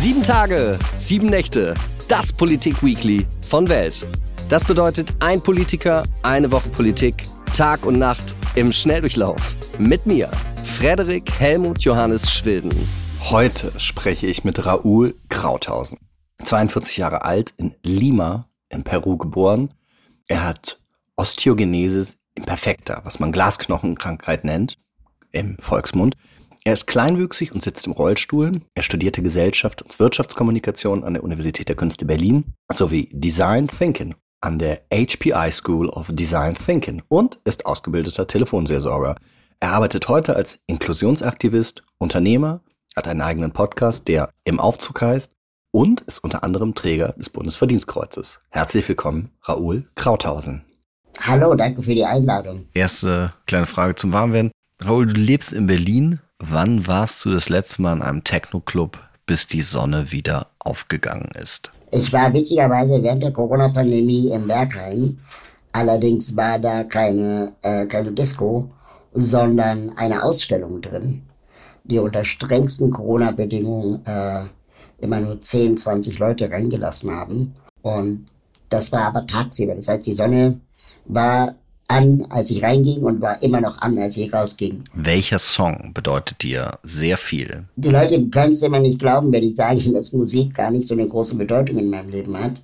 Sieben Tage, sieben Nächte. Das Politik-Weekly von Welt. Das bedeutet ein Politiker, eine Woche Politik, Tag und Nacht im Schnelldurchlauf. Mit mir, Frederik Helmut Johannes Schwilden. Heute spreche ich mit Raoul Krauthausen. 42 Jahre alt, in Lima in Peru geboren. Er hat Osteogenesis imperfecta, was man Glasknochenkrankheit nennt im Volksmund. Er ist kleinwüchsig und sitzt im Rollstuhl. Er studierte Gesellschaft und Wirtschaftskommunikation an der Universität der Künste Berlin sowie Design Thinking an der HPI School of Design Thinking und ist ausgebildeter Telefonseelsorger. Er arbeitet heute als Inklusionsaktivist, Unternehmer, hat einen eigenen Podcast, der im Aufzug heißt und ist unter anderem Träger des Bundesverdienstkreuzes. Herzlich willkommen, Raoul Krauthausen. Hallo, danke für die Einladung. Erste kleine Frage zum Warmwerden. Raoul, du lebst in Berlin. Wann warst du das letzte Mal in einem Techno-Club, bis die Sonne wieder aufgegangen ist? Ich war witzigerweise während der Corona-Pandemie im Berghain. Allerdings war da keine, äh, keine Disco, sondern eine Ausstellung drin, die unter strengsten Corona-Bedingungen äh, immer nur 10, 20 Leute reingelassen haben. Und das war aber tagsüber. Das heißt, die Sonne war an, als ich reinging und war immer noch an, als ich rausging. Welcher Song bedeutet dir sehr viel? Die Leute können es immer nicht glauben, wenn ich sage, dass Musik gar nicht so eine große Bedeutung in meinem Leben hat.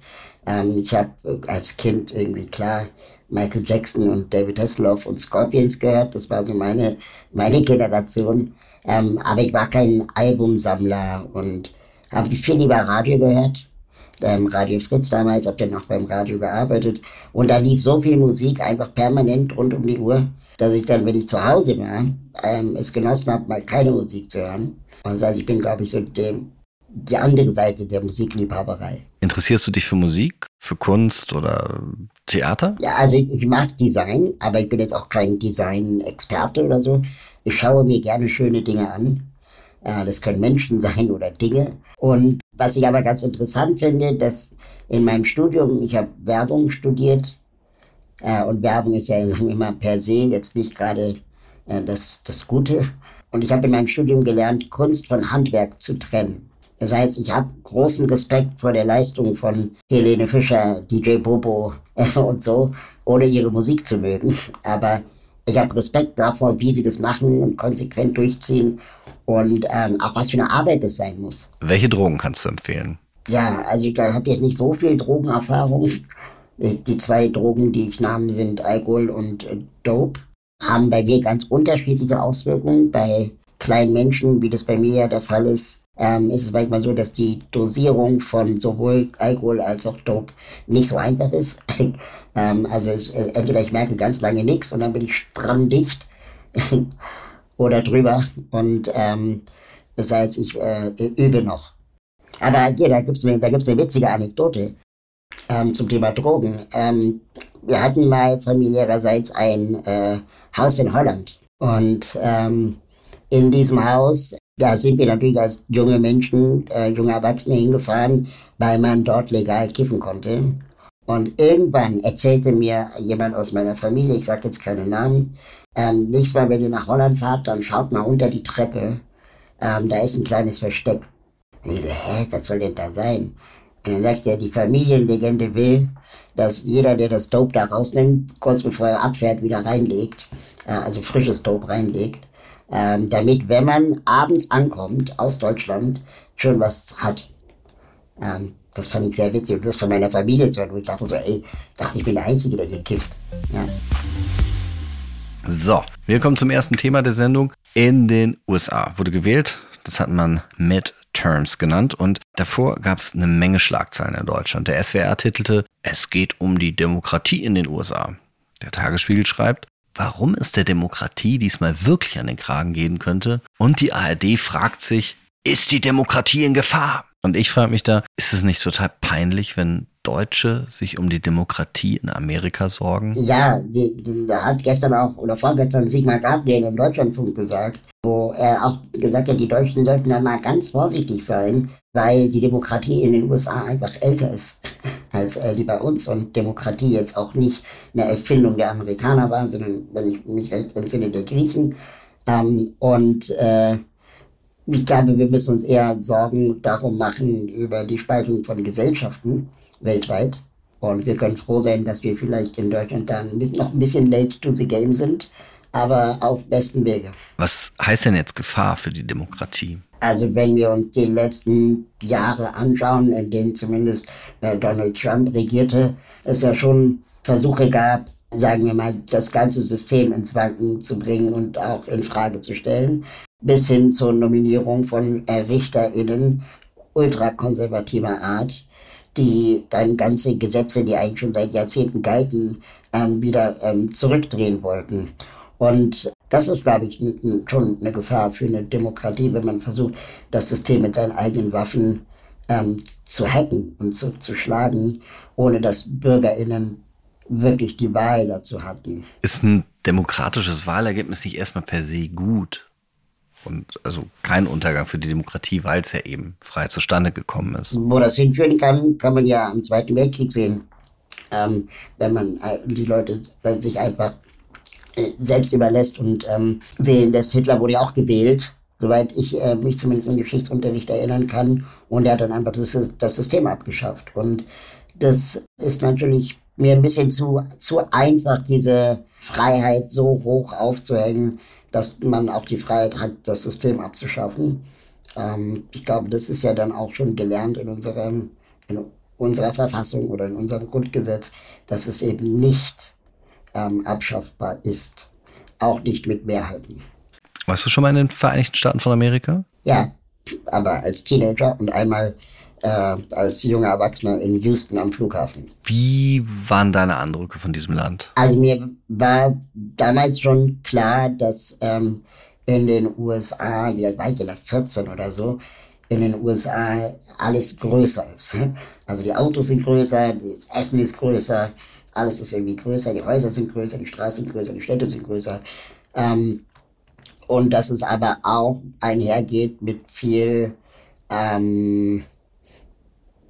Ähm, ich habe als Kind irgendwie klar Michael Jackson und David Hasselhoff und Scorpions gehört. Das war so meine, meine Generation. Ähm, aber ich war kein Albumsammler und habe viel lieber Radio gehört ähm, Radio Fritz damals, habe dann auch beim Radio gearbeitet. Und da lief so viel Musik einfach permanent rund um die Uhr, dass ich dann, wenn ich zu Hause war, ähm, es genossen habe, mal keine Musik zu hören. Und das heißt, ich bin, glaube ich, so dem, die andere Seite der Musikliebhaberei. Interessierst du dich für Musik, für Kunst oder Theater? Ja, also ich, ich mag Design, aber ich bin jetzt auch kein Design-Experte oder so. Ich schaue mir gerne schöne Dinge an. Das können Menschen sein oder Dinge. Und was ich aber ganz interessant finde, dass in meinem Studium, ich habe Werbung studiert äh, und Werbung ist ja immer per se jetzt nicht gerade äh, das, das Gute. Und ich habe in meinem Studium gelernt, Kunst von Handwerk zu trennen. Das heißt, ich habe großen Respekt vor der Leistung von Helene Fischer, DJ Bobo und so, ohne ihre Musik zu mögen. Aber ich habe Respekt davor, wie sie das machen und konsequent durchziehen und ähm, auch was für eine Arbeit das sein muss. Welche Drogen kannst du empfehlen? Ja, also ich habe jetzt nicht so viel Drogenerfahrung. Die zwei Drogen, die ich nahm, sind Alkohol und äh, Dope. Haben bei mir ganz unterschiedliche Auswirkungen. Bei kleinen Menschen, wie das bei mir ja der Fall ist, ähm, ist es manchmal so, dass die Dosierung von sowohl Alkohol als auch Dope nicht so einfach ist. ähm, also es, äh, entweder ich merke ganz lange nichts und dann bin ich stramm dicht oder drüber und ähm, das heißt, ich äh, übe noch. Aber ja, da gibt es eine, eine witzige Anekdote ähm, zum Thema Drogen. Ähm, wir hatten mal familiärerseits ein äh, Haus in Holland und ähm, in diesem Haus da sind wir natürlich als junge Menschen, äh, junge Erwachsene hingefahren, weil man dort legal kiffen konnte. Und irgendwann erzählte mir jemand aus meiner Familie, ich sage jetzt keine Namen, ähm, nächstes Mal, wenn ihr nach Holland fahrt, dann schaut mal unter die Treppe. Ähm, da ist ein kleines Versteck. Und ich so, hä, was soll denn da sein? Und dann sagt er, die Familienlegende will, dass jeder, der das Dope da rausnimmt, kurz bevor er abfährt, wieder reinlegt. Äh, also frisches Dope reinlegt ähm, damit, wenn man abends ankommt aus Deutschland, schon was hat. Ähm, das fand ich sehr witzig und das von meiner Familie zu hören, wo ich dachte so, ey, dachte ich bin der Einzige, der hier kifft. Ja. So, wir kommen zum ersten Thema der Sendung. In den USA wurde gewählt, das hat man Midterms genannt und davor gab es eine Menge Schlagzeilen in Deutschland. Der SWR titelte, es geht um die Demokratie in den USA. Der Tagesspiegel schreibt, warum es der Demokratie diesmal wirklich an den Kragen gehen könnte. Und die ARD fragt sich, ist die Demokratie in Gefahr? Und ich frage mich da, ist es nicht total peinlich, wenn Deutsche sich um die Demokratie in Amerika sorgen? Ja, da hat gestern auch oder vorgestern Sigmar Gabriel im Deutschlandfunk gesagt, wo er auch gesagt hat, die Deutschen sollten dann mal ganz vorsichtig sein, weil die Demokratie in den USA einfach älter ist als äh, die bei uns und Demokratie jetzt auch nicht eine Erfindung der Amerikaner war, sondern, wenn ich mich recht entsinne, der Griechen. Ähm, und äh, Ich glaube, wir müssen uns eher Sorgen darum machen über die Spaltung von Gesellschaften weltweit. Und wir können froh sein, dass wir vielleicht in Deutschland dann noch ein bisschen late to the game sind, aber auf besten Wege. Was heißt denn jetzt Gefahr für die Demokratie? Also wenn wir uns die letzten Jahre anschauen, in denen zumindest äh, Donald Trump regierte, es ja schon Versuche gab, sagen wir mal, das ganze System ins Wanken zu bringen und auch in Frage zu stellen, bis hin zur Nominierung von äh, RichterInnen ultrakonservativer Art, die dann ganze Gesetze, die eigentlich schon seit Jahrzehnten galten, ähm, wieder ähm, zurückdrehen wollten. Und das ist, glaube ich, schon eine Gefahr für eine Demokratie, wenn man versucht, das System mit seinen eigenen Waffen ähm, zu hacken und zu, zu schlagen, ohne dass BürgerInnen wirklich die Wahl dazu hatten. Ist ein demokratisches Wahlergebnis nicht erstmal per se gut? Und also kein Untergang für die Demokratie, weil es ja eben frei zustande gekommen ist. Wo das hinführen kann, kann man ja am Zweiten Weltkrieg sehen. Ähm, wenn man äh, die Leute sich einfach äh, selbst überlässt und ähm, wählen lässt. Hitler wurde ja auch gewählt, soweit ich äh, mich zumindest im Geschichtsunterricht erinnern kann. Und er hat dann einfach das, das System abgeschafft. Und das ist natürlich mir ein bisschen zu, zu einfach, diese Freiheit so hoch aufzuhängen, dass man auch die Freiheit hat, das System abzuschaffen. Ähm, ich glaube, das ist ja dann auch schon gelernt in, unserem, in unserer Verfassung oder in unserem Grundgesetz, dass es eben nicht ähm, abschaffbar ist. Auch nicht mit Mehrheiten. Warst du schon mal in den Vereinigten Staaten von Amerika? Ja, aber als Teenager und einmal äh, als junger Erwachsener in Houston am Flughafen. Wie waren deine Eindrücke von diesem Land? Also mir war damals schon klar, dass ähm, in den USA, wie alt war ich denn, 14 oder so, in den USA alles größer ist. Also die Autos sind größer, das Essen ist größer, alles ist irgendwie größer, die Häuser sind größer, die Straßen sind größer, die Städte sind größer. Ähm, und dass es aber auch einhergeht mit viel ähm,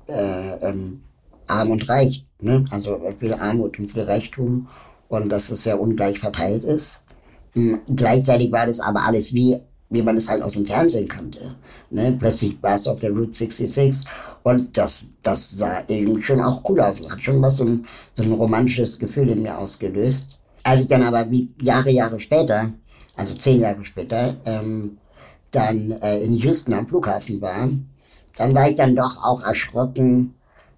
äh, ähm, arm und reich. Ne? Also viel Armut und viel Reichtum und dass es sehr ungleich verteilt ist. Mhm. Gleichzeitig war das aber alles wie, wie man es halt aus dem Fernsehen kannte. Ne? Plötzlich war es auf der Route 66 und das, das sah eben schon auch cool aus. Hat schon was so ein, so ein romantisches Gefühl in mir ausgelöst. Als ich dann aber wie Jahre, Jahre später, also zehn Jahre später, ähm, dann äh, in Houston am Flughafen war, dann war ich dann doch auch erschrocken,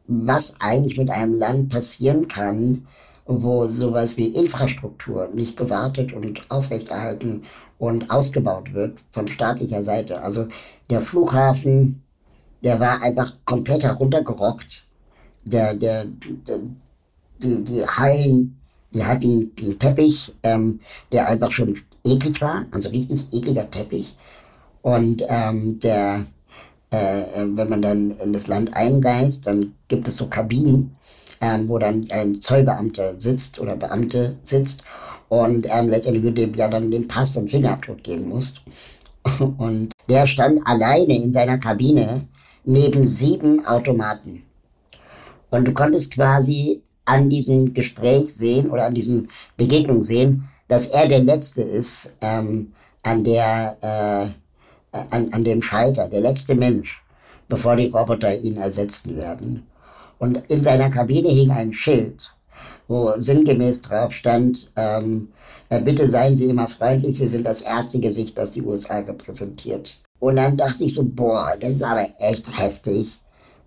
was eigentlich mit einem Land passieren kann, wo sowas wie Infrastruktur nicht gewartet und aufrechterhalten und ausgebaut wird von staatlicher Seite. Also der Flughafen, der war einfach komplett heruntergerockt. Der, der, der die, die Hallen, die hatten einen Teppich, ähm, der einfach schon eklig war, also richtig ekliger Teppich. Und ähm, der, wenn man dann in das Land einreist, dann gibt es so Kabinen, äh, wo dann ein Zollbeamter sitzt oder Beamte sitzt und ähm, letztendlich du dem ja dann den Pass und Fingerabdruck geben musst. Und der stand alleine in seiner Kabine neben sieben Automaten. Und du konntest quasi an diesem Gespräch sehen oder an diesem Begegnung sehen, dass er der Letzte ist, ähm, an der äh, an, an dem Schalter, der letzte Mensch, bevor die Roboter ihn ersetzen werden. Und in seiner Kabine hing ein Schild, wo sinngemäß drauf stand, ähm, äh, bitte seien Sie immer freundlich, Sie sind das erste Gesicht, das die USA repräsentiert. Und dann dachte ich so, boah, das ist aber echt heftig.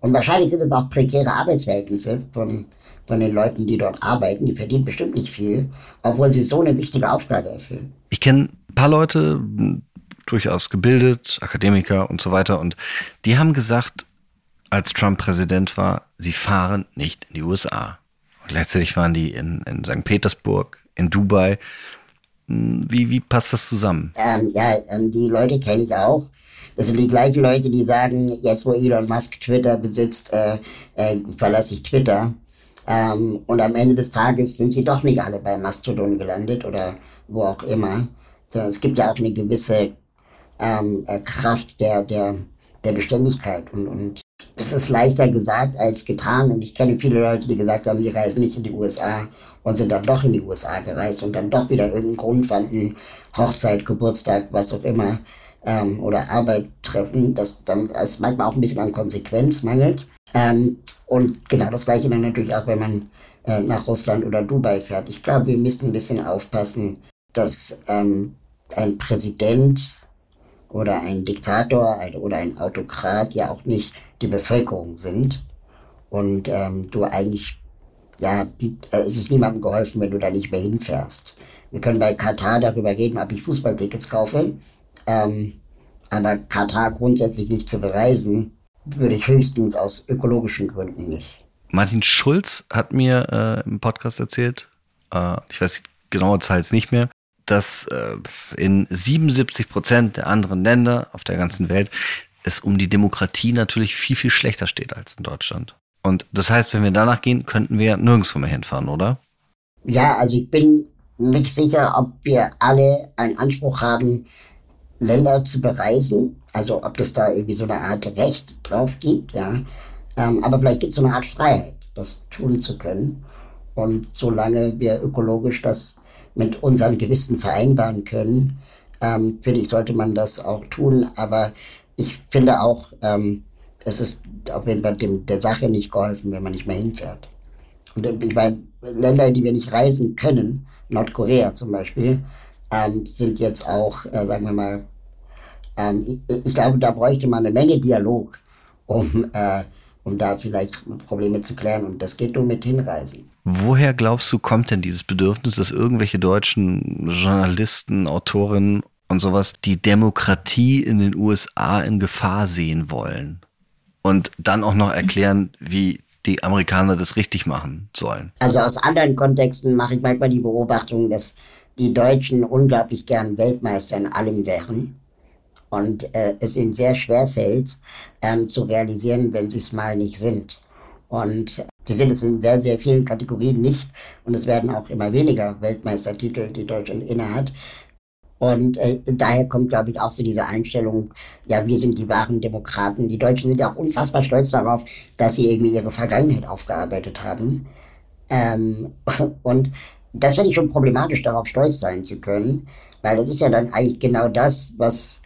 Und wahrscheinlich sind es auch prekäre Arbeitsverhältnisse von, von den Leuten, die dort arbeiten. Die verdienen bestimmt nicht viel, obwohl sie so eine wichtige Aufgabe erfüllen. Ich kenne ein paar Leute, durchaus gebildet, Akademiker und so weiter. Und die haben gesagt, als Trump Präsident war, sie fahren nicht in die USA. Und gleichzeitig waren die in, in St. Petersburg, in Dubai. Hm, wie, wie passt das zusammen? Ähm, ja, ähm, die Leute kenne ich auch. Das sind die gleichen Leute, die sagen, jetzt wo Elon Musk Twitter besitzt, äh, äh, verlasse ich Twitter. Ähm, und am Ende des Tages sind sie doch nicht alle bei Mastodon gelandet oder wo auch immer. Es gibt ja auch eine gewisse ähm, äh, Kraft der, der, der Beständigkeit. Und, und das ist leichter gesagt als getan. Und ich kenne viele Leute, die gesagt haben, sie reisen nicht in die USA und sind dann doch in die USA gereist und dann doch wieder irgendeinen Grund fanden, Hochzeit, Geburtstag, was auch immer, ähm, oder Arbeit treffen, dass dann es manchmal auch ein bisschen an Konsequenz mangelt. Ähm, und genau das gleiche dann natürlich auch, wenn man äh, nach Russland oder Dubai fährt. Ich glaube, wir müssen ein bisschen aufpassen, dass ähm, ein Präsident oder ein Diktator oder ein Autokrat ja auch nicht die Bevölkerung sind. Und ähm, du eigentlich, ja, es ist niemandem geholfen, wenn du da nicht mehr hinfährst. Wir können bei Katar darüber reden, ob ich Fußballtickets kaufe. Ähm, aber Katar grundsätzlich nicht zu bereisen, würde ich höchstens aus ökologischen Gründen nicht. Martin Schulz hat mir äh, im Podcast erzählt, äh, ich weiß die genaue Zahl jetzt nicht mehr, dass äh, in 77 Prozent der anderen Länder auf der ganzen Welt es um die Demokratie natürlich viel, viel schlechter steht als in Deutschland. Und das heißt, wenn wir danach gehen, könnten wir nirgendwo mehr hinfahren, oder? Ja, also ich bin nicht sicher, ob wir alle einen Anspruch haben, Länder zu bereisen. Also ob es da irgendwie so eine Art Recht drauf gibt, ja. Ähm, aber vielleicht gibt es so eine Art Freiheit, das tun zu können. Und solange wir ökologisch das mit unserem Gewissen vereinbaren können, ähm, finde ich, sollte man das auch tun. Aber ich finde auch, ähm, es ist auf jeden Fall dem, der Sache nicht geholfen, wenn man nicht mehr hinfährt. Und äh, ich meine, Länder, die wir nicht reisen können, Nordkorea zum Beispiel, ähm, sind jetzt auch, äh, sagen wir mal, ähm, ich, ich, glaube, da bräuchte man eine Menge Dialog, um, äh, um da vielleicht Probleme zu klären. Und das geht nur mit Hinreisen. Woher glaubst du, kommt denn dieses Bedürfnis, dass irgendwelche deutschen Journalisten, Autorinnen und sowas die Demokratie in den USA in Gefahr sehen wollen? Und dann auch noch erklären, wie die Amerikaner das richtig machen sollen. Also aus anderen Kontexten mache ich manchmal die Beobachtung, dass die Deutschen unglaublich gern Weltmeister in allem wären und äh, es ihnen sehr schwer fällt, ähm, zu realisieren, wenn sie es mal nicht sind. Und sie sind es in sehr, sehr vielen Kategorien nicht. Und es werden auch immer weniger Weltmeistertitel, die Deutschland innehat. Und äh, daher kommt, glaube ich, auch so diese Einstellung, ja, wir sind die wahren Demokraten. Die Deutschen sind ja auch unfassbar stolz darauf, dass sie irgendwie ihre Vergangenheit aufgearbeitet haben. Ähm, und das finde ich schon problematisch, darauf stolz sein zu können, weil das ist ja dann eigentlich genau das, was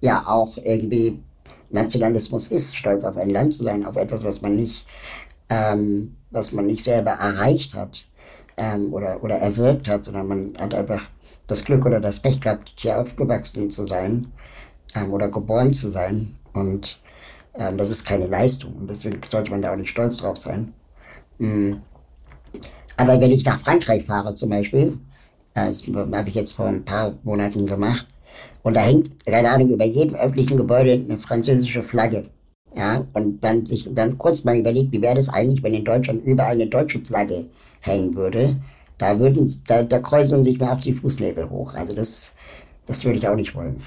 ja auch irgendwie Nationalismus ist, stolz auf ein Land zu sein, auf etwas, was man nicht ähm, was man nicht selber erreicht hat ähm, oder, oder erwirkt hat, sondern man hat einfach das Glück oder das Pech gehabt, hier aufgewachsen zu sein ähm, oder geboren zu sein. Und ähm, das ist keine Leistung und deswegen sollte man da auch nicht stolz drauf sein. Mhm. Aber wenn ich nach Frankreich fahre zum Beispiel, das habe ich jetzt vor ein paar Monaten gemacht, und da hängt, keine Ahnung, über jedem öffentlichen Gebäude eine französische Flagge. Ja, und dann sich dann kurz mal überlegt, wie wäre das eigentlich, wenn in Deutschland überall eine deutsche Flagge hängen würde. Da würden, da, da kräuseln sich mir auch die Fußnägel hoch. Also das, das würde ich auch nicht wollen.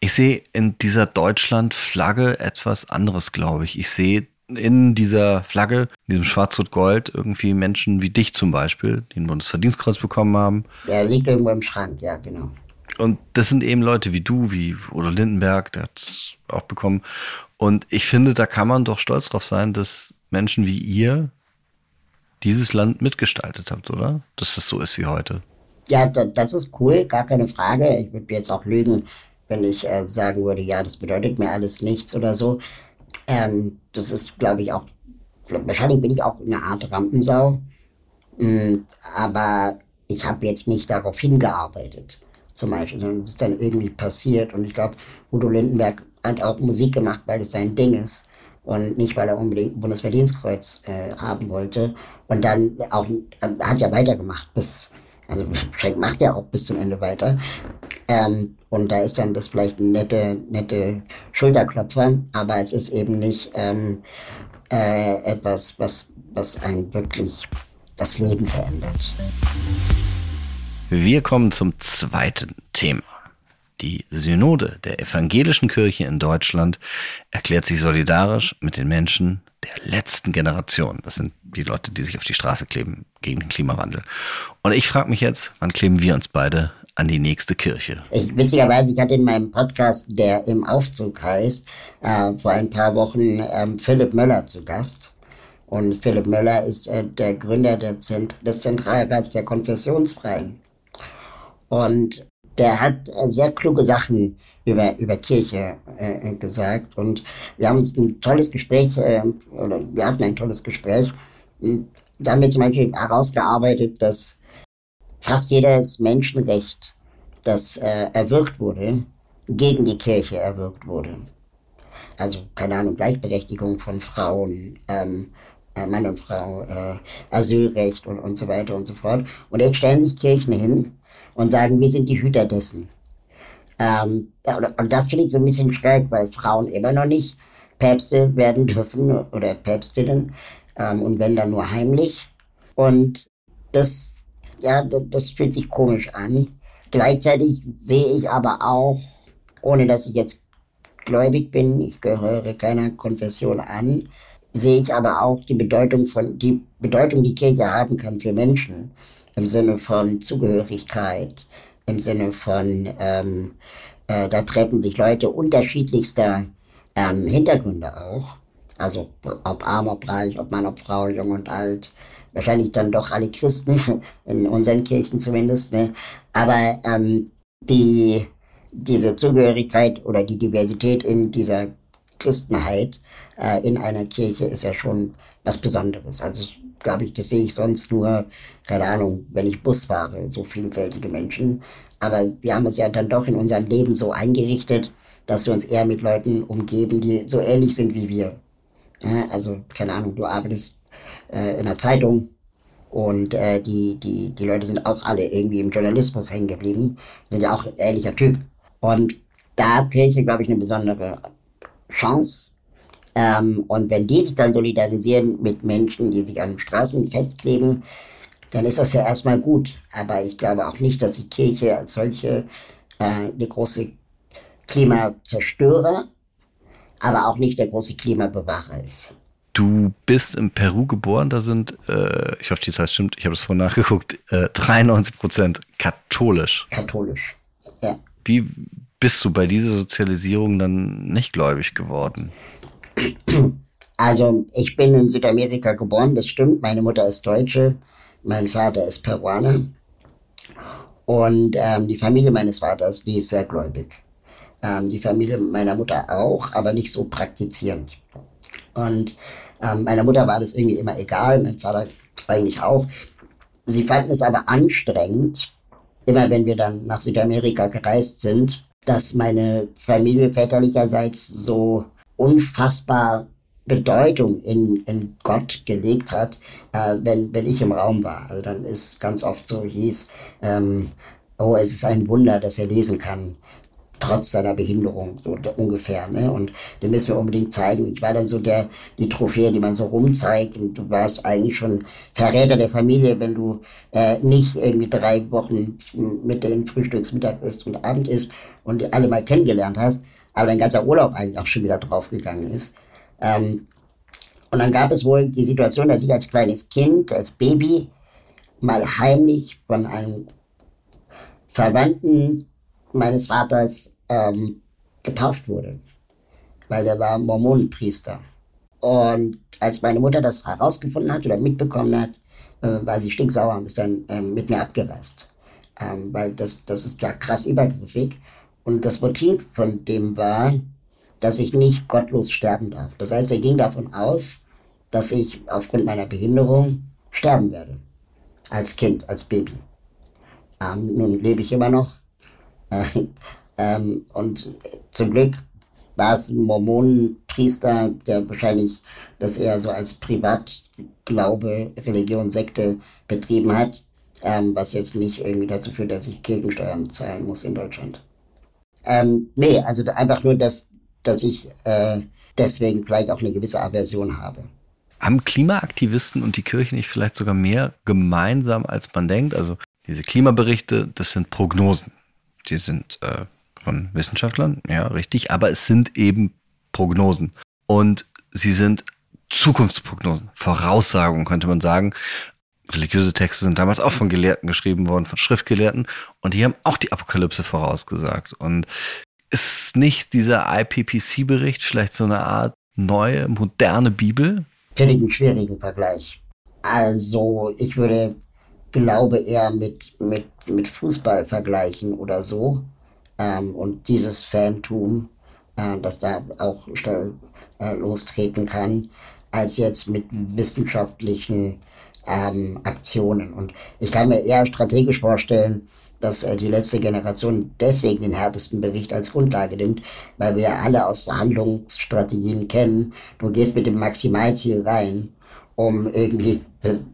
Ich sehe in dieser Deutschland-Flagge etwas anderes, glaube ich. Ich sehe in dieser Flagge, in diesem Schwarz-Rot-Gold, irgendwie Menschen wie dich zum Beispiel, die ein Bundesverdienstkreuz bekommen haben. Der liegt irgendwo im Schrank, ja, genau. Und das sind eben Leute wie du, wie Udo Lindenberg, der hat es auch bekommen. Und ich finde, da kann man doch stolz drauf sein, dass Menschen wie ihr dieses Land mitgestaltet habt, oder? Dass es so ist wie heute. Ja, das ist cool, gar keine Frage. Ich würde jetzt auch lügen, wenn ich äh, sagen würde, ja, das bedeutet mir alles nichts oder so. Ähm, das ist, glaube ich, auch, wahrscheinlich bin ich auch eine Art Rampensau. Mhm, aber ich habe jetzt nicht darauf hingearbeitet zum Beispiel, sondern es ist dann irgendwie passiert. Und ich glaube, Udo Lindenberg hat auch Musik gemacht, weil es sein Ding ist und nicht, weil er unbedingt ein Bundesverdienstkreuz äh, haben wollte. Und dann auch, äh, hat ja weitergemacht bis, also Schenk macht ja auch bis zum Ende weiter. Ähm, und da ist dann das vielleicht ein nette, nette Schulterklopfer, aber es ist eben nicht ähm, äh, etwas, was, was einen wirklich das Leben verändert. Wir kommen zum zweiten Thema. Die Synode der evangelischen Kirche in Deutschland erklärt sich solidarisch mit den Menschen der letzten Generation. Das sind die Leute, die sich auf die Straße kleben gegen den Klimawandel. Und ich frage mich jetzt, wann kleben wir uns beide an die nächste Kirche? Ich, witzigerweise, ich hatte in meinem Podcast, der im Aufzug heißt, äh, vor ein paar Wochen ähm, Philipp Möller zu Gast. Und Philipp Möller ist äh, der Gründer der Zent des Zentralrats der Konfessionsfreien. Und der hat äh, sehr kluge Sachen über, über Kirche äh, gesagt. Und wir haben ein tolles Gespräch, äh, oder wir hatten ein tolles Gespräch. Da haben wir zum Beispiel herausgearbeitet, dass fast jedes Menschenrecht, das äh, erwirkt wurde, gegen die Kirche erwirkt wurde. Also, keine Ahnung, Gleichberechtigung von Frauen, ähm, äh, Mann und Frau, äh, Asylrecht und, und so weiter und so fort. Und jetzt stellen sich Kirchen hin und sagen, wir sind die Hüter dessen. Ähm, und das finde ich so ein bisschen schräg, weil Frauen immer noch nicht Päpste werden dürfen oder Päpstinnen ähm, und wenn dann nur heimlich. Und das, ja, das, das fühlt sich komisch an. Gleichzeitig sehe ich aber auch, ohne dass ich jetzt gläubig bin, ich gehöre keiner Konfession an, sehe ich aber auch die Bedeutung von, die Bedeutung, die Kirche haben kann für Menschen im Sinne von Zugehörigkeit, im Sinne von, ähm, äh, da treffen sich Leute unterschiedlichster ähm, Hintergründe auch. Also ob arm, ob reich, ob Mann, ob Frau, jung und alt. Wahrscheinlich dann doch alle Christen, in unseren Kirchen zumindest. Ne? Aber ähm, die, diese Zugehörigkeit oder die Diversität in dieser Christenheit äh, in einer Kirche ist ja schon was Besonderes. Also glaube ich, das sehe ich sonst nur, keine Ahnung, wenn ich Bus fahre, so vielfältige Menschen. Aber wir haben uns ja dann doch in unserem Leben so eingerichtet, dass wir uns eher mit Leuten umgeben, die so ähnlich sind wie wir. Ja, also, keine Ahnung, du arbeitest äh, in der Zeitung und äh, die, die, die Leute sind auch alle irgendwie im Journalismus hängen geblieben, sind ja auch ein ähnlicher Typ. Und da hat Kirche, glaube ich, eine besondere Chance, ähm, und wenn die sich dann solidarisieren mit Menschen, die sich an Straßen festkleben, dann ist das ja erstmal gut. Aber ich glaube auch nicht, dass die Kirche als solche äh, eine große Klimazerstörer, aber auch nicht der große Klimabewahrer ist. Du bist in Peru geboren, da sind, äh, ich hoffe, die Zahl stimmt, ich habe es vorhin nachgeguckt, äh, 93 Prozent katholisch. Katholisch, ja. Wie bist du bei dieser Sozialisierung dann nicht gläubig geworden? Also, ich bin in Südamerika geboren, das stimmt. Meine Mutter ist Deutsche, mein Vater ist Peruaner. Und ähm, die Familie meines Vaters, die ist sehr gläubig. Ähm, die Familie meiner Mutter auch, aber nicht so praktizierend. Und ähm, meiner Mutter war das irgendwie immer egal, mein Vater eigentlich auch. Sie fanden es aber anstrengend, immer wenn wir dann nach Südamerika gereist sind, dass meine Familie väterlicherseits so unfassbar Bedeutung in, in Gott gelegt hat, äh, wenn, wenn ich im Raum war. Also dann ist ganz oft so hieß, ähm, oh, es ist ein Wunder, dass er lesen kann, trotz seiner Behinderung, so ungefähr. Ne? Und den müssen wir unbedingt zeigen. Ich war dann so der, die Trophäe, die man so rumzeigt und du warst eigentlich schon Verräter der Familie, wenn du äh, nicht irgendwie drei Wochen mit den Frühstücks, Mittag isst und Abend isst und alle mal kennengelernt hast aber dein ganzer Urlaub eigentlich auch schon wieder draufgegangen ist. Ähm, und dann gab es wohl die Situation, dass ich als kleines Kind, als Baby, mal heimlich von einem Verwandten meines Vaters ähm, getauft wurde, weil der war Mormonenpriester. Und als meine Mutter das herausgefunden hat oder mitbekommen hat, äh, war sie stinksauer und ist dann ähm, mit mir abgereist. Ähm, weil das, das ist ja krass übergriffig. Und das Motiv von dem war, dass ich nicht gottlos sterben darf. Das heißt, er ging davon aus, dass ich aufgrund meiner Behinderung sterben werde. Als Kind, als Baby. Ähm, nun lebe ich immer noch. Äh, ähm, und zum Glück war es ein Mormonenpriester, der wahrscheinlich das eher so als Privatglaube, Religion, Sekte betrieben hat, ähm, was jetzt nicht irgendwie dazu führt, dass ich Kirchensteuern zahlen muss in Deutschland. Ähm, nee, also einfach nur, dass, dass ich äh, deswegen vielleicht auch eine gewisse Aversion habe. Haben Klimaaktivisten und die Kirche nicht vielleicht sogar mehr gemeinsam, als man denkt? Also diese Klimaberichte, das sind Prognosen. Die sind äh, von Wissenschaftlern, ja, richtig, aber es sind eben Prognosen. Und sie sind Zukunftsprognosen, Voraussagungen, könnte man sagen religiöse Texte sind damals auch von Gelehrten geschrieben worden, von Schriftgelehrten, und die haben auch die Apokalypse vorausgesagt. Und ist nicht dieser IPPC-Bericht vielleicht so eine Art neue, moderne Bibel? Finde ich einen schwierigen Vergleich. Also, ich würde Glaube eher mit, mit, mit Fußball vergleichen oder so. Ähm, und dieses Fantum, äh, das da auch äh, lostreten kann, als jetzt mit wissenschaftlichen ähm, Aktionen. Und ich kann mir eher strategisch vorstellen, dass äh, die letzte Generation deswegen den härtesten Bericht als Grundlage nimmt, weil wir alle aus Verhandlungsstrategien kennen, du gehst mit dem Maximalziel rein, um irgendwie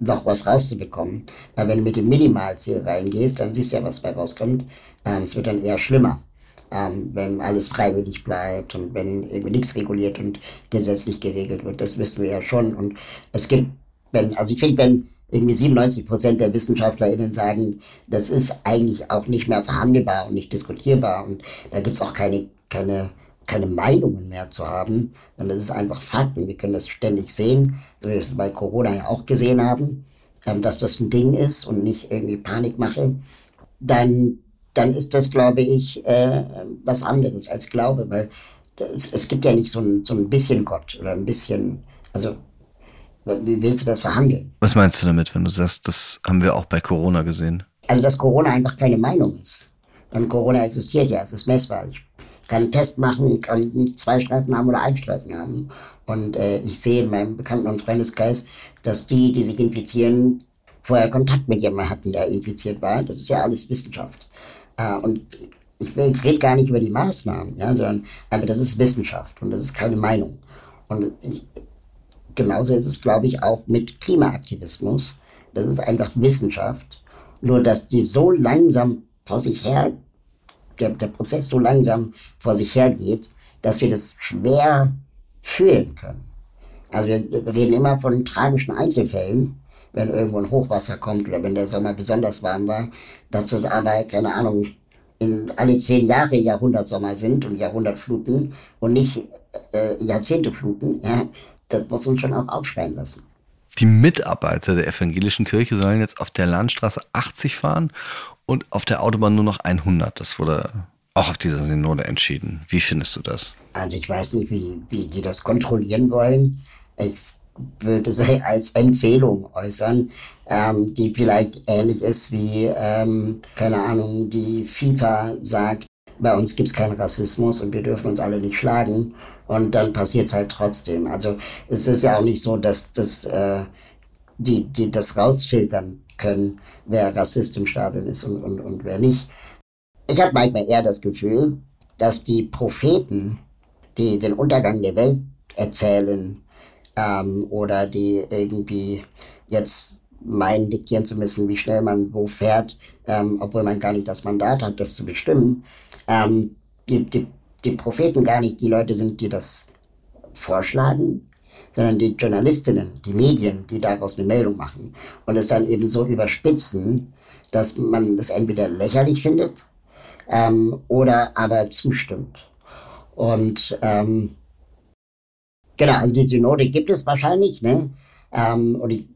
noch was rauszubekommen. Weil wenn du mit dem Minimalziel reingehst, dann siehst du ja, was bei rauskommt. Ähm, es wird dann eher schlimmer. Ähm, wenn alles freiwillig bleibt und wenn irgendwie nichts reguliert und gesetzlich geregelt wird. Das wissen wir ja schon. Und es gibt, wenn, also ich finde, wenn irgendwie 97 Prozent der WissenschaftlerInnen sagen, das ist eigentlich auch nicht mehr verhandelbar und nicht diskutierbar und da gibt es auch keine, keine, keine Meinungen mehr zu haben, das ist einfach Fakt und wir können das ständig sehen, so wie wir es bei Corona ja auch gesehen haben, ähm, dass das ein Ding ist und nicht irgendwie Panikmache, dann, dann ist das, glaube ich, äh, was anderes als Glaube, weil das, es gibt ja nicht so ein, so ein bisschen Gott oder ein bisschen, also wie willst du das verhandeln? Was meinst du damit, wenn du sagst, das haben wir auch bei Corona gesehen? Also, dass Corona einfach keine Meinung ist. Und Corona existiert ja, es ist messbar. Ich kann einen Test machen, kann zwei Streifen haben oder einen Streifen haben. Und äh, ich sehe in meinem Bekannten- und Freundeskreis, dass die, die sich infizieren, vorher Kontakt mit jemandem hatten, der infiziert war. Das ist ja alles Wissenschaft. Äh, und ich, will, ich rede gar nicht über die Maßnahmen, ja, sondern aber das ist Wissenschaft und das ist keine Meinung. Und ich, genauso ist es, glaube ich, auch mit Klimaaktivismus. Das ist einfach Wissenschaft. Nur, dass die so langsam vor sich her, der, der Prozess so langsam vor sich her geht, dass wir das schwer fühlen können. Also wir, reden immer von tragischen Einzelfällen, wenn irgendwo ein Hochwasser kommt oder wenn der Sommer besonders warm war, dass das aber, keine Ahnung, in alle zehn Jahre Jahrhundertsommer sind und Jahrhundertfluten und nicht äh, Jahrzehntefluten, ja, das muss uns schon auch aufschreien lassen. Die Mitarbeiter der evangelischen Kirche sollen jetzt auf der Landstraße 80 fahren und auf der Autobahn nur noch 100. Das wurde auch auf dieser Synode entschieden. Wie findest du das? Also ich weiß nicht, wie, wie die das kontrollieren wollen. Ich würde sie als Empfehlung äußern, ähm, die vielleicht ähnlich ist wie, ähm, keine Ahnung, die FIFA sagt, bei uns gibt es keinen Rassismus und wir dürfen uns alle nicht schlagen und dann passiert es halt trotzdem. Also es ist ja auch nicht so, dass, dass äh, die, die das rausfiltern können, wer Rassist im Stadion ist und, und, und wer nicht. Ich habe manchmal eher das Gefühl, dass die Propheten, die den Untergang der Welt erzählen ähm, oder die irgendwie jetzt meinen, diktieren zu müssen, wie schnell man wo fährt, ähm, obwohl man gar nicht das Mandat hat, das zu bestimmen. Ähm, die, die, die Propheten gar nicht die Leute sind, die das vorschlagen, sondern die Journalistinnen, die Medien, die daraus eine Meldung machen und es dann eben so überspitzen, dass man das entweder lächerlich findet ähm, oder aber zustimmt. Und ähm, genau, also die Synode gibt es wahrscheinlich, ne? Ähm, und ich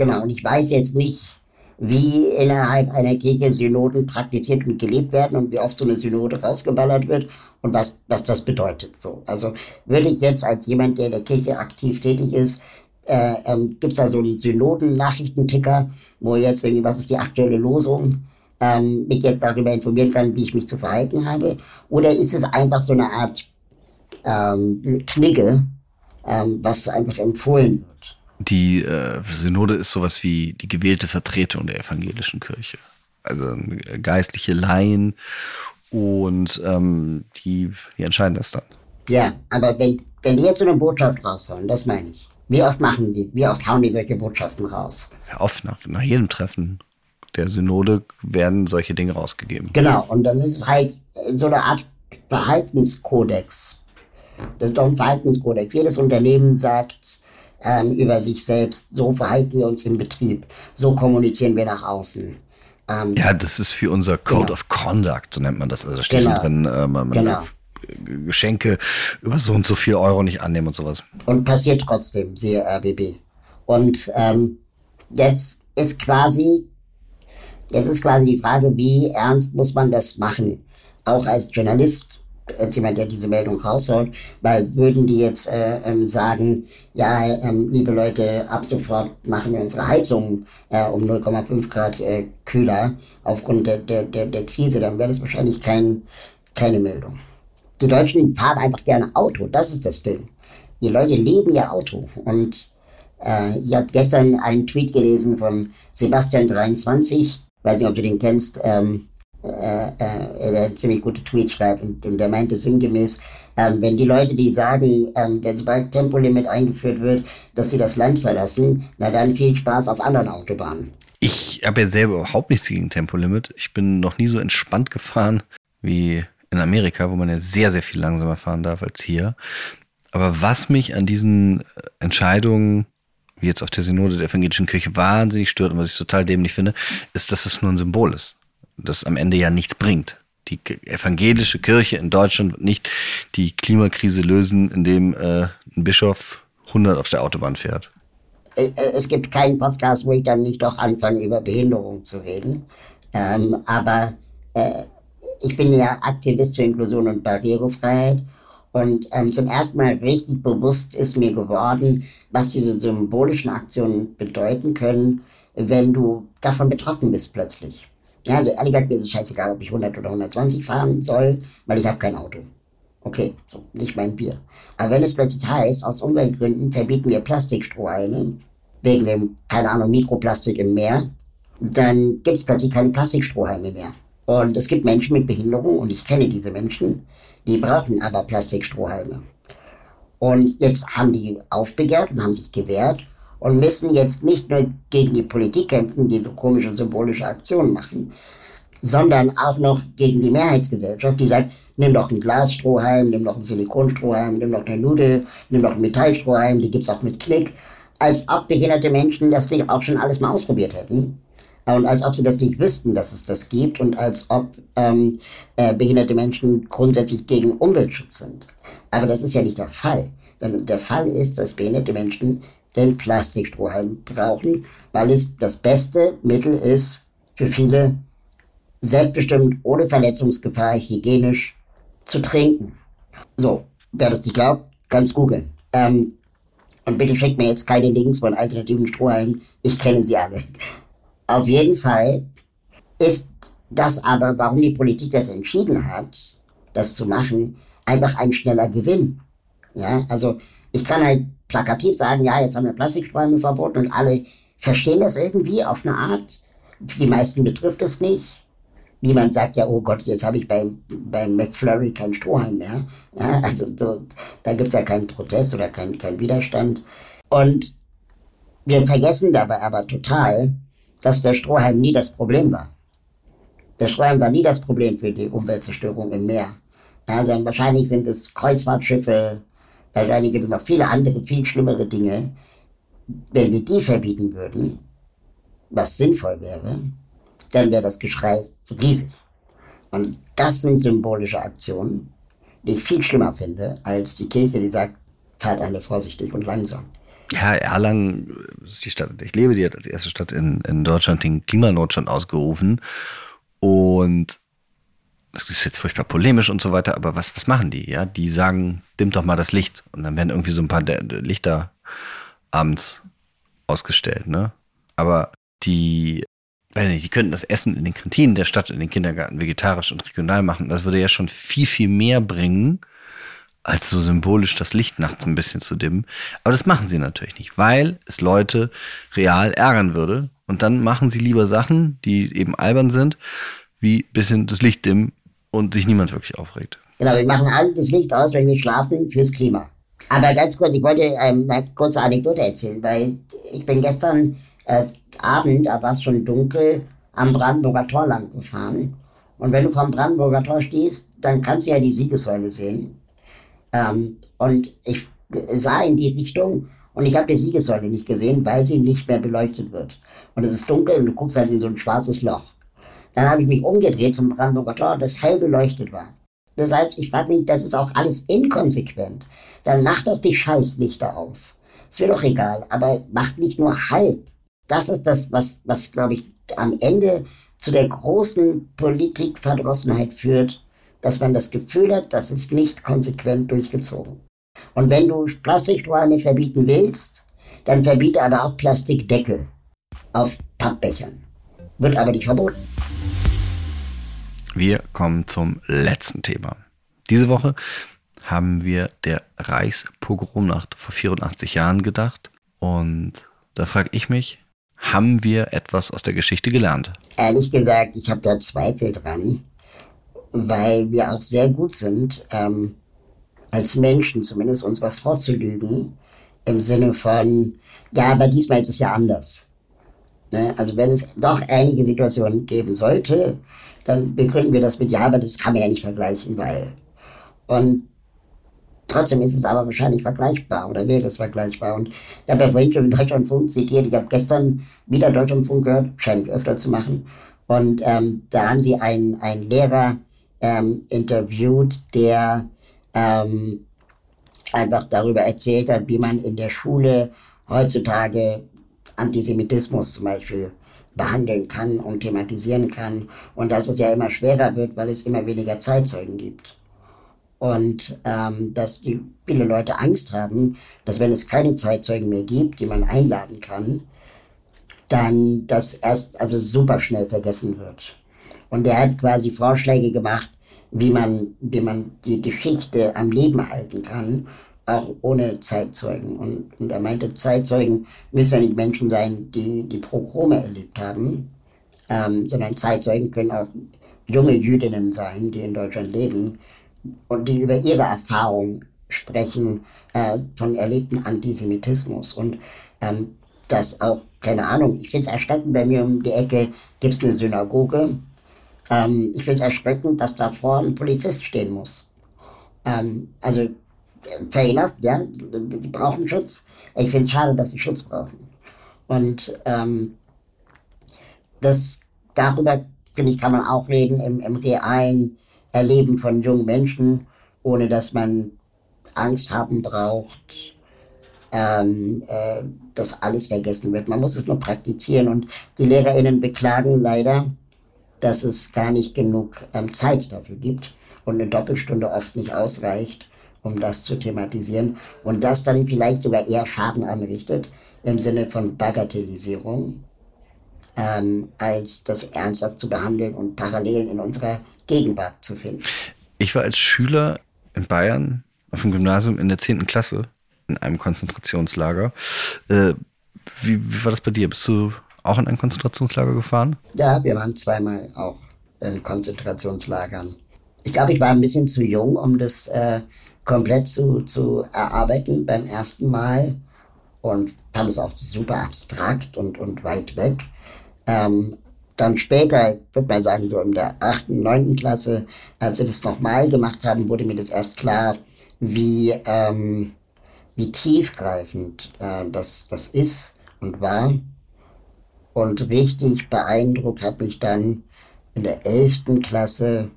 Genau, und ich weiß jetzt nicht, wie innerhalb einer Kirche Synoden praktiziert und gelebt werden und wie oft so eine Synode rausgeballert wird und was, was das bedeutet. So, also würde ich jetzt als jemand, der in der Kirche aktiv tätig ist, äh, ähm, gibt es da so einen Synoden-Nachrichtenticker, wo jetzt irgendwie, was ist die aktuelle Losung, ähm, mich jetzt darüber informieren kann, wie ich mich zu verhalten habe? Oder ist es einfach so eine Art ähm, Knigge, ähm, was einfach empfohlen wird? Die äh, Synode ist sowas wie die gewählte Vertretung der evangelischen Kirche. Also geistliche Laien und ähm, die, die entscheiden das dann. Ja, aber wenn, wenn die jetzt so eine Botschaft raushauen, das meine ich. Wie oft machen die, wie oft hauen die solche Botschaften raus? Ja, oft, nach, nach jedem Treffen der Synode werden solche Dinge rausgegeben. Genau, und dann ist es halt so eine Art Verhaltenskodex. Das ist doch ein Verhaltenskodex. Jedes Unternehmen sagt, ähm, über sich selbst. So verhalten wir uns im Betrieb. So kommunizieren wir nach außen. Ähm, ja, das ist für unser Code genau. of Conduct, so nennt man das. Also da steht genau. drin, äh, man, man genau. Geschenke über so und so viel Euro nicht annehmen und sowas. Und passiert trotzdem, siehe RBB. Und ähm, jetzt ist quasi, jetzt ist quasi die Frage, wie ernst muss man das machen? Auch als Journalist jemand, der diese Meldung raushaut, weil würden die jetzt äh, ähm, sagen, ja, ähm, liebe Leute, ab sofort machen wir unsere Heizung äh, um 0,5 Grad äh, kühler aufgrund der, der, der, der Krise, dann wäre das wahrscheinlich kein, keine Meldung. Die Deutschen fahren einfach gerne Auto, das ist das Ding. Die Leute leben ja Auto und äh, ich habe gestern einen Tweet gelesen von Sebastian23, weiß nicht, ob du den kennst, ähm, äh, äh, ziemlich gute Tweets schreibt und, und der meinte sinngemäß, ähm, wenn die Leute, die sagen, ähm, dass sobald Tempolimit eingeführt wird, dass sie das Land verlassen, na dann viel Spaß auf anderen Autobahnen. Ich habe ja selber überhaupt nichts gegen Tempolimit. Ich bin noch nie so entspannt gefahren wie in Amerika, wo man ja sehr, sehr viel langsamer fahren darf als hier. Aber was mich an diesen Entscheidungen, wie jetzt auf der Synode der evangelischen Kirche, wahnsinnig stört und was ich total dämlich finde, ist, dass es nur ein Symbol ist das am Ende ja nichts bringt. Die evangelische Kirche in Deutschland wird nicht die Klimakrise lösen, indem äh, ein Bischof 100 auf der Autobahn fährt. Äh, äh, es gibt keinen Podcast, wo ich dann nicht doch anfange, über Behinderung zu reden. Ähm, aber äh, ich bin ja Aktivist für Inklusion und Barrierefreiheit. Und ähm, zum ersten Mal richtig bewusst ist mir geworden, was diese symbolischen Aktionen bedeuten können, wenn du davon betroffen bist plötzlich. Ja, also ehrlich gesagt, mir ist es scheißegal, ob ich 100 oder 120 fahren soll, weil ich habe kein Auto. Okay, so, nicht mein Bier. Aber wenn es plötzlich heißt, aus Umweltgründen verbieten wir Plastikstrohhalme, wegen dem, keine Ahnung, Mikroplastik im Meer, dann gibt es plötzlich keine Plastikstrohhalme mehr. Und es gibt Menschen mit Behinderung, und ich kenne diese Menschen, die brauchen aber Plastikstrohhalme. Und jetzt haben die aufbegehrt und haben sich gewehrt und müssen jetzt nicht nur gegen die Politik kämpfen, die so komische symbolische Aktionen machen, sondern auch noch gegen die Mehrheitsgesellschaft, die sagt, nimm doch einen Glasstrohhalm, nimm doch einen Silikonstrohhalm, nimm doch eine Nudel, nimm doch einen Metallstrohhalm, die gibt's auch mit Knick, als ob behinderte Menschen das nicht auch schon alles mal ausprobiert hätten. Und als ob sie das nicht wüssten, dass es das gibt und als ob ähm, äh, behinderte Menschen grundsätzlich gegen Umweltschutz sind. Aber das ist ja nicht der Fall. Denn der Fall ist, dass behinderte Menschen den Plastikstrohhalm brauchen, weil es das beste Mittel ist für viele, selbstbestimmt, ohne Verletzungsgefahr, hygienisch zu trinken. So, wer das nicht glaubt, kann es googeln. Ähm, und bitte schickt mir jetzt keine Links von alternativen Strohhalmen, ich kenne sie alle. Auf jeden Fall ist das aber, warum die Politik das entschieden hat, das zu machen, einfach ein schneller Gewinn. Ja, also ich kann halt plakativ sagen, ja, jetzt haben wir Plastiksträume verboten und alle verstehen das irgendwie auf eine Art. Die meisten betrifft es nicht. Niemand sagt ja, oh Gott, jetzt habe ich beim, beim McFlurry kein Strohhalm mehr. Ja, also so, da gibt es ja keinen Protest oder keinen kein Widerstand. Und wir vergessen dabei aber total, dass der Strohhalm nie das Problem war. Der Strohhalm war nie das Problem für die Umweltzerstörung im Meer. Also wahrscheinlich sind es Kreuzfahrtschiffe, Wahrscheinlich gibt es noch viele andere, viel schlimmere Dinge. Wenn wir die verbieten würden, was sinnvoll wäre, dann wäre das Geschrei riesig. Und das sind symbolische Aktionen, die ich viel schlimmer finde, als die Kirche, die sagt, fahrt alle vorsichtig und langsam. Ja, Erlangen ist die Stadt, ich lebe, die hat als erste Stadt in, in Deutschland den Klimanotstand ausgerufen. Und das ist jetzt furchtbar polemisch und so weiter, aber was, was machen die? Ja, die sagen, dimmt doch mal das Licht. Und dann werden irgendwie so ein paar Lichter abends ausgestellt, ne? Aber die, weiß nicht, die könnten das Essen in den Kantinen der Stadt, in den Kindergarten vegetarisch und regional machen. Das würde ja schon viel, viel mehr bringen, als so symbolisch das Licht nachts ein bisschen zu dimmen. Aber das machen sie natürlich nicht, weil es Leute real ärgern würde. Und dann machen sie lieber Sachen, die eben albern sind, wie bisschen das Licht dimmen und sich niemand wirklich aufregt. Genau, wir machen alle das Licht aus, wenn wir schlafen, fürs Klima. Aber ganz kurz, ich wollte ähm, eine kurze Anekdote erzählen, weil ich bin gestern äh, Abend, da war es schon dunkel, am Brandenburger Tor lang gefahren. Und wenn du vom Brandenburger Tor stehst, dann kannst du ja die Siegessäule sehen. Ähm, und ich sah in die Richtung und ich habe die Siegessäule nicht gesehen, weil sie nicht mehr beleuchtet wird. Und es ist dunkel und du guckst halt in so ein schwarzes Loch. Dann habe ich mich umgedreht zum Brandenburger Tor, das hell beleuchtet war. Das heißt, ich frage mich, das ist auch alles inkonsequent. Dann macht doch die Scheißlichter aus. Ist mir doch egal, aber macht nicht nur halb. Das ist das, was, was glaube ich, am Ende zu der großen Politikverdrossenheit führt, dass man das Gefühl hat, das ist nicht konsequent durchgezogen. Und wenn du Plastikstrohhalme verbieten willst, dann verbiete aber auch Plastikdeckel auf Pappbechern. Wird aber nicht verboten. Wir kommen zum letzten Thema. Diese Woche haben wir der Reichspogromnacht vor 84 Jahren gedacht. Und da frage ich mich, haben wir etwas aus der Geschichte gelernt? Ehrlich gesagt, ich habe da Zweifel dran, weil wir auch sehr gut sind, ähm, als Menschen zumindest uns was vorzulügen, im Sinne von, ja, aber diesmal ist es ja anders. Ne? Also wenn es doch einige Situationen geben sollte, dann begründen wir das mit, ja, aber das kann man ja nicht vergleichen, weil. Und trotzdem ist es aber wahrscheinlich vergleichbar oder wäre es vergleichbar. Und ich habe ja vorhin schon Deutschlandfunk zitiert, ich habe gestern wieder Deutschlandfunk gehört, scheine ich öfter zu machen. Und ähm, da haben sie einen, einen Lehrer ähm, interviewt, der ähm, einfach darüber erzählt hat, wie man in der Schule heutzutage Antisemitismus zum Beispiel behandeln kann und thematisieren kann und dass es ja immer schwerer wird, weil es immer weniger Zeitzeugen gibt. Und ähm, dass die, viele Leute Angst haben, dass wenn es keine Zeitzeugen mehr gibt, die man einladen kann, dann das erst also super schnell vergessen wird. Und er hat quasi Vorschläge gemacht, wie man, wie man die Geschichte am Leben halten kann auch ohne Zeitzeugen. Und, und er meinte, Zeitzeugen müssen ja nicht Menschen sein, die die Progrome erlebt haben, ähm, sondern Zeitzeugen können auch junge Jüdinnen sein, die in Deutschland leben und die über ihre Erfahrung sprechen äh, von erlebten Antisemitismus. Und ähm, das auch, keine Ahnung, ich finde es erschreckend, bei mir um die Ecke gibt es eine Synagoge. Ähm, ich finde es erschreckend, dass davor ein Polizist stehen muss. Ähm, also fair ja, die brauchen Schutz. Ich finde es schade, dass sie Schutz brauchen. Und ähm, das, darüber, finde ich, kann man auch reden im, im realen Erleben von jungen Menschen, ohne dass man Angst haben braucht, ähm, äh, dass alles vergessen wird. Man muss es nur praktizieren. Und die LehrerInnen beklagen leider, dass es gar nicht genug ähm, Zeit dafür gibt und eine Doppelstunde oft nicht ausreicht um das zu thematisieren und das dann vielleicht sogar eher Schaden anrichtet im Sinne von Bagatellisierung, ähm, als das ernsthaft zu behandeln und Parallelen in unserer Gegenwart zu finden. Ich war als Schüler in Bayern auf dem Gymnasium in der 10. Klasse in einem Konzentrationslager. Äh, wie, wie war das bei dir? Bist du auch in ein Konzentrationslager gefahren? Ja, wir waren zweimal auch in Konzentrationslagern. Ich glaube, ich war ein bisschen zu jung, um das äh, komplett zu, zu erarbeiten beim ersten Mal und fand es auch super abstrakt und, und weit weg. Ähm, dann später, würde man sagen, so in der achten, neunten Klasse, als wir das nochmal gemacht haben, wurde mir das erst klar, wie, ähm, wie tiefgreifend äh, das, das ist und war. Und richtig beeindruckt hat mich dann in der elften Klasse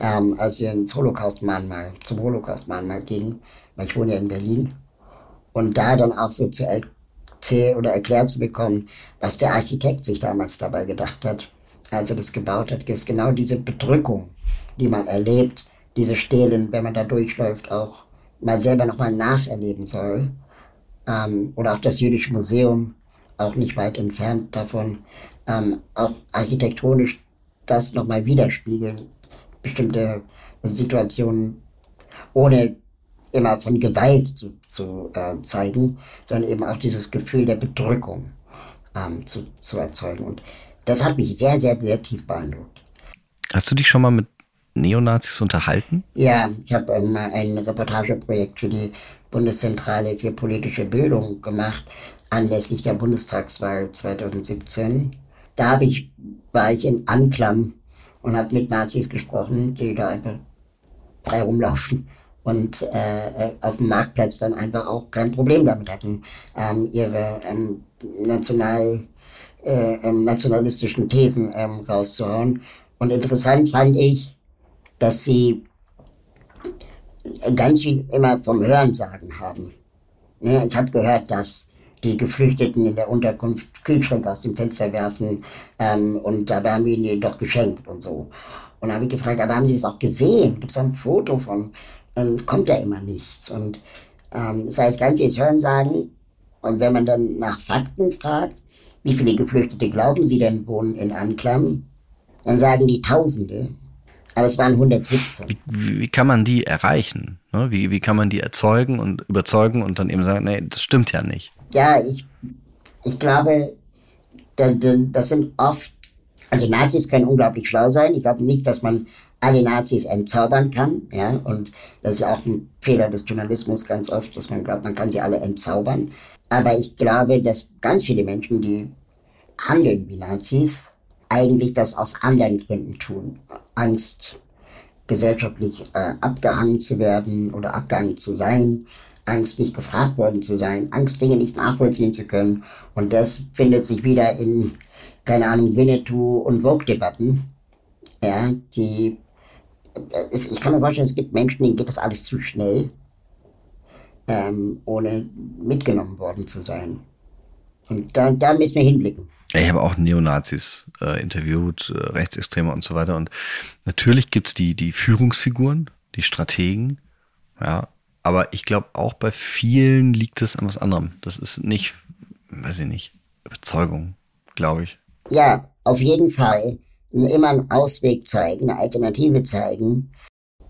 ähm, als wir ins Holocaust-Mahnmal, zum Holocaust-Mahnmal gingen, weil ich wohne ja in Berlin, und da dann auch so zu erzählen oder erklärt zu bekommen, was der Architekt sich damals dabei gedacht hat, als er das gebaut hat, ist genau diese Bedrückung, die man erlebt, diese Stelen, wenn man da durchläuft, auch mal selber nochmal nacherleben soll. Ähm, oder auch das Jüdische Museum, auch nicht weit entfernt davon, ähm, auch architektonisch das nochmal widerspiegeln bestimmte Situationen ohne immer von Gewalt zu, zu äh, zeigen, sondern eben auch dieses Gefühl der Bedrückung ähm, zu, zu erzeugen. Und das hat mich sehr, sehr, tief beeindruckt. Hast du dich schon mal mit Neonazis unterhalten? Ja, ich habe ähm, ein Reportageprojekt für die Bundeszentrale für politische Bildung gemacht, anlässlich der Bundestagswahl 2017. Da ich, war ich in Anklam und habe mit Nazis gesprochen, die da einfach frei rumlaufen und äh, äh, auf dem Marktplatz dann einfach auch kein Problem damit hatten, ähm, ihre ähm, national, äh, ähm, nationalistischen Thesen ähm, rauszuhauen. Und interessant fand ich, dass sie ganz viel immer vom Hörensagen haben. Ja, ich habe gehört, dass die Geflüchteten in der Unterkunft Kühlschränke aus dem Fenster werfen ähm, und dabei haben wir ihnen doch geschenkt und so. Und da habe ich gefragt, aber haben Sie es auch gesehen? Gibt es ein Foto von? Dann kommt ja immer nichts. Und ähm, das heißt, ganz jetzt hören sagen, und wenn man dann nach Fakten fragt, wie viele Geflüchtete glauben Sie denn wohnen in Anklam, dann sagen die Tausende. Aber es waren 117. Wie, wie kann man die erreichen? Ne? Wie, wie kann man die erzeugen und überzeugen und dann eben sagen, nee, das stimmt ja nicht? Ja, ich, ich glaube, das sind oft, also Nazis können unglaublich schlau sein. Ich glaube nicht, dass man alle Nazis entzaubern kann. Ja, und das ist auch ein Fehler des Journalismus ganz oft, dass man glaubt, man kann sie alle entzaubern. Aber ich glaube, dass ganz viele Menschen, die handeln wie Nazis, eigentlich das aus anderen Gründen tun. Angst, gesellschaftlich äh, abgehangen zu werden oder abgehangen zu sein, Angst, nicht gefragt worden zu sein, Angst, Dinge nicht nachvollziehen zu können. Und das findet sich wieder in, keine Ahnung, Winnetou und Vogue-Debatten. Ja, die, es, ich kann mir vorstellen, es gibt Menschen, denen geht das alles zu schnell, ähm, ohne mitgenommen worden zu sein. Und da, da müssen wir hinblicken. Ich habe auch Neonazis äh, interviewt, äh, Rechtsextreme und so weiter. Und natürlich gibt es die, die Führungsfiguren, die Strategen, ja. Aber ich glaube, auch bei vielen liegt es an was anderem. Das ist nicht, weiß ich nicht, Überzeugung, glaube ich. Ja, auf jeden Fall. Immer einen Ausweg zeigen, eine Alternative zeigen.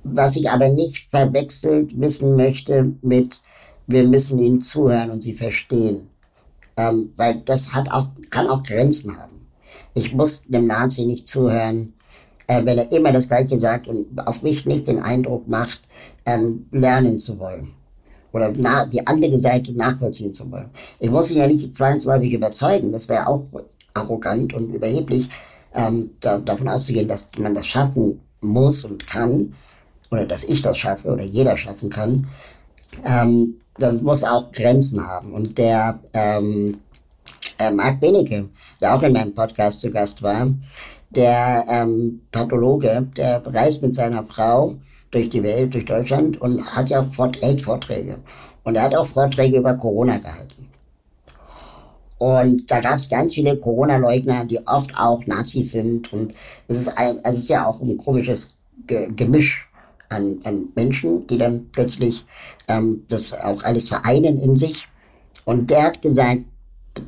Was ich aber nicht verwechselt wissen möchte mit, wir müssen ihnen zuhören und sie verstehen. Ähm, weil das hat auch, kann auch Grenzen haben. Ich muss dem Nazi nicht zuhören, äh, wenn er immer das Gleiche sagt und auf mich nicht den Eindruck macht, ähm, lernen zu wollen. Oder na, die andere Seite nachvollziehen zu wollen. Ich muss ihn ja nicht zwangsläufig überzeugen, das wäre auch arrogant und überheblich, ähm, da, davon auszugehen, dass man das schaffen muss und kann, oder dass ich das schaffe oder jeder schaffen kann. Ähm, das muss auch Grenzen haben. Und der ähm, äh, Marc Benecke, der auch in meinem Podcast zu Gast war, der ähm, Pathologe, der reist mit seiner Frau durch die Welt, durch Deutschland und hat ja Fort hält Vorträge. Und er hat auch Vorträge über Corona gehalten. Und da gab es ganz viele Corona-Leugner, die oft auch Nazis sind. Und es ist, ein, es ist ja auch ein komisches Gemisch an, an Menschen, die dann plötzlich ähm, das auch alles vereinen in sich. Und der hat gesagt,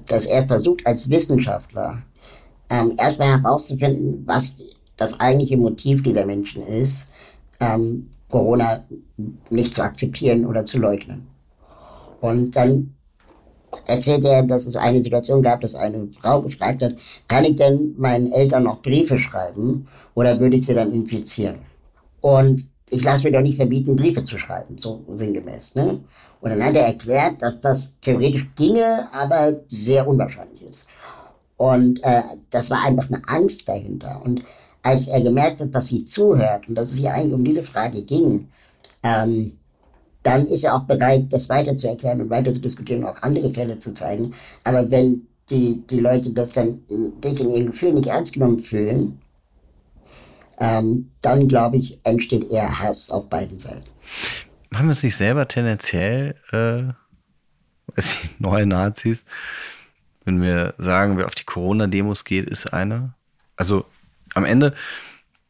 dass er versucht als Wissenschaftler ähm, erstmal herauszufinden, was das eigentliche Motiv dieser Menschen ist, ähm, Corona nicht zu akzeptieren oder zu leugnen. Und dann erzählt er, dass es eine Situation gab, dass eine Frau gefragt hat, kann ich denn meinen Eltern noch Briefe schreiben oder würde ich sie dann infizieren? Und ich lasse mir doch nicht verbieten, Briefe zu schreiben, so sinngemäß. Ne? Und dann hat er erklärt, dass das theoretisch ginge, aber sehr unwahrscheinlich ist. Und äh, das war einfach eine Angst dahinter. Und als er gemerkt hat, dass sie zuhört und dass es hier eigentlich um diese Frage ging, ähm, dann ist er auch bereit, das weiter zu erklären und weiter zu diskutieren und auch andere Fälle zu zeigen. Aber wenn die, die Leute das dann sich in ihren Gefühlen nicht ernst genommen fühlen, ähm, dann glaube ich, entsteht eher Hass auf beiden Seiten. Haben wir es nicht selber tendenziell, äh, neue Nazis, wenn wir sagen, wer auf die Corona-Demos geht, ist einer? Also am Ende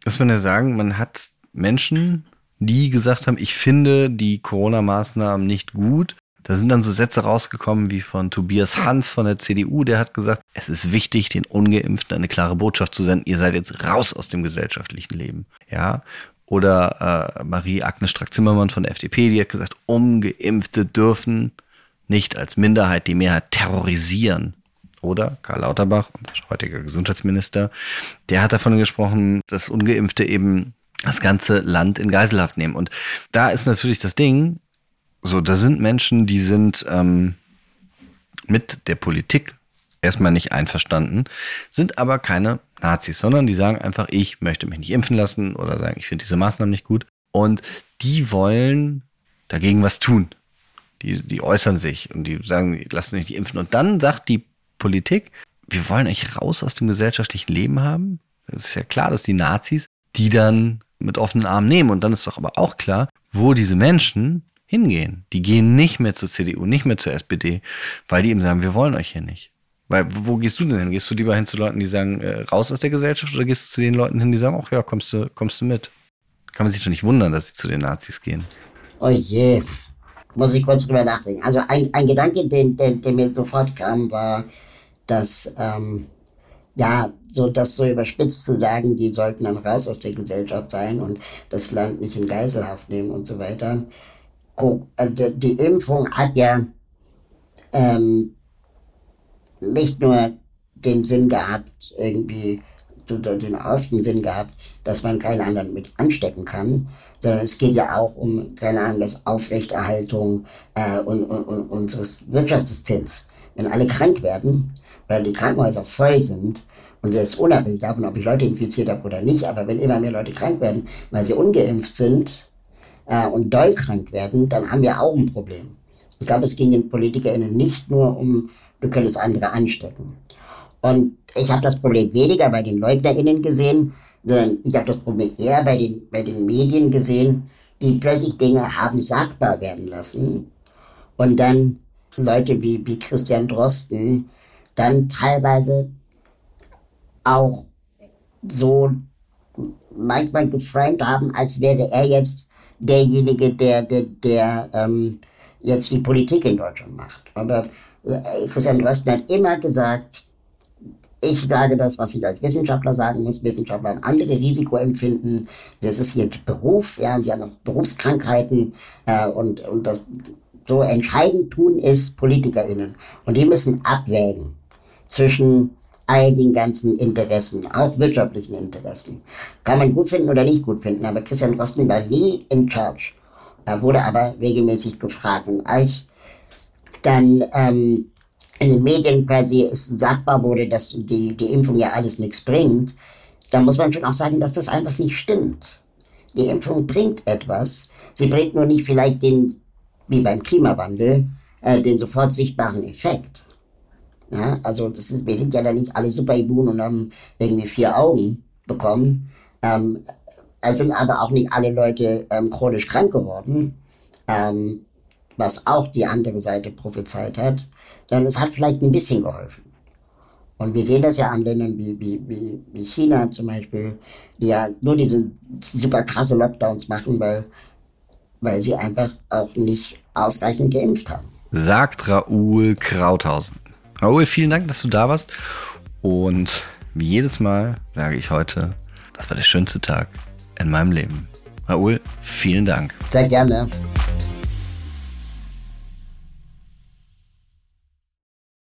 muss man ja sagen, man hat Menschen, die gesagt haben, ich finde die Corona-Maßnahmen nicht gut da sind dann so Sätze rausgekommen wie von Tobias Hans von der CDU, der hat gesagt, es ist wichtig, den Ungeimpften eine klare Botschaft zu senden, ihr seid jetzt raus aus dem gesellschaftlichen Leben. Ja. Oder äh, Marie-Agnes Strack-Zimmermann von der FDP, die hat gesagt, Ungeimpfte dürfen nicht als Minderheit die Mehrheit terrorisieren. Oder Karl Lauterbach, unser heutiger Gesundheitsminister, der hat davon gesprochen, dass Ungeimpfte eben das ganze Land in Geiselhaft nehmen. Und da ist natürlich das Ding, so, da sind Menschen, die sind ähm, mit der Politik erstmal nicht einverstanden, sind aber keine Nazis, sondern die sagen einfach, ich möchte mich nicht impfen lassen oder sagen, ich finde diese Maßnahmen nicht gut. Und die wollen dagegen was tun. Die, die äußern sich und die sagen, lassen sich nicht impfen. Und dann sagt die Politik, wir wollen euch raus aus dem gesellschaftlichen Leben haben. Es ist ja klar, dass die Nazis die dann mit offenen Armen nehmen. Und dann ist doch aber auch klar, wo diese Menschen hingehen. Die gehen nicht mehr zur CDU, nicht mehr zur SPD, weil die eben sagen, wir wollen euch hier nicht. Weil wo gehst du denn hin? Gehst du lieber hin zu Leuten, die sagen, äh, raus aus der Gesellschaft oder gehst du zu den Leuten hin, die sagen, ach ja, kommst du, kommst du mit? Kann man sich doch nicht wundern, dass sie zu den Nazis gehen. Oh je, muss ich kurz drüber nachdenken. Also ein, ein Gedanke, den, den, mir sofort kam, war, dass, ähm, ja, so das so überspitzt zu sagen, die sollten dann raus aus der Gesellschaft sein und das Land nicht in Geiselhaft nehmen und so weiter. Also die Impfung hat ja ähm, nicht nur den Sinn gehabt, irgendwie den ersten Sinn gehabt, dass man keinen anderen mit anstecken kann, sondern es geht ja auch um, keine Ahnung, das Aufrechterhaltung äh, und, und, und unseres Wirtschaftssystems. Wenn alle krank werden, weil die Krankenhäuser voll sind, und jetzt unabhängig davon, ob ich Leute infiziert habe oder nicht, aber wenn immer mehr Leute krank werden, weil sie ungeimpft sind äh, und doll krank werden, dann haben wir auch ein Problem. Ich glaube, es ging den PolitikerInnen nicht nur um, du könntest andere anstecken. Und ich habe das Problem weniger bei den LeugnerInnen gesehen, sondern ich habe das Problem eher bei den, bei den Medien gesehen, die plötzlich Dinge haben sagbar werden lassen und dann Leute wie, wie Christian Drosten dann teilweise auch so manchmal geframed haben, als wäre er jetzt derjenige, der, der, der ähm, jetzt die Politik in Deutschland macht. Aber äh, Christian Drosten hat immer gesagt, ich sage das, was ich als Wissenschaftler sagen muss. Wissenschaftler haben andere Risikoempfinden. Das ist ihr Beruf, ja, sie haben noch Berufskrankheiten äh, und, und das so entscheidend tun ist PolitikerInnen. Und die müssen abwägen zwischen all den ganzen Interessen, auch wirtschaftlichen Interessen. Kann man gut finden oder nicht gut finden, aber Christian Drosten war nie in charge. Er wurde aber regelmäßig gefragt. Und als dann ähm, in den Medien quasi sagbar wurde, dass die, die Impfung ja alles nichts bringt, dann muss man schon auch sagen, dass das einfach nicht stimmt. Die Impfung bringt etwas. Sie bringt nur nicht vielleicht den, wie beim Klimawandel, äh, den sofort sichtbaren Effekt. Ja, also das ist, wir sind ja da nicht alle super immun und haben irgendwie vier Augen bekommen. Ähm, es sind aber auch nicht alle Leute ähm, chronisch krank geworden, ähm, was auch die andere Seite prophezeit hat sondern es hat vielleicht ein bisschen geholfen. Und wir sehen das ja an Ländern wie, wie, wie, wie China zum Beispiel, die ja nur diese super krasse Lockdowns machen, weil, weil sie einfach auch nicht ausreichend geimpft haben. Sagt Raoul Krauthausen. Raoul, vielen Dank, dass du da warst. Und wie jedes Mal sage ich heute, das war der schönste Tag in meinem Leben. Raoul, vielen Dank. Sehr gerne.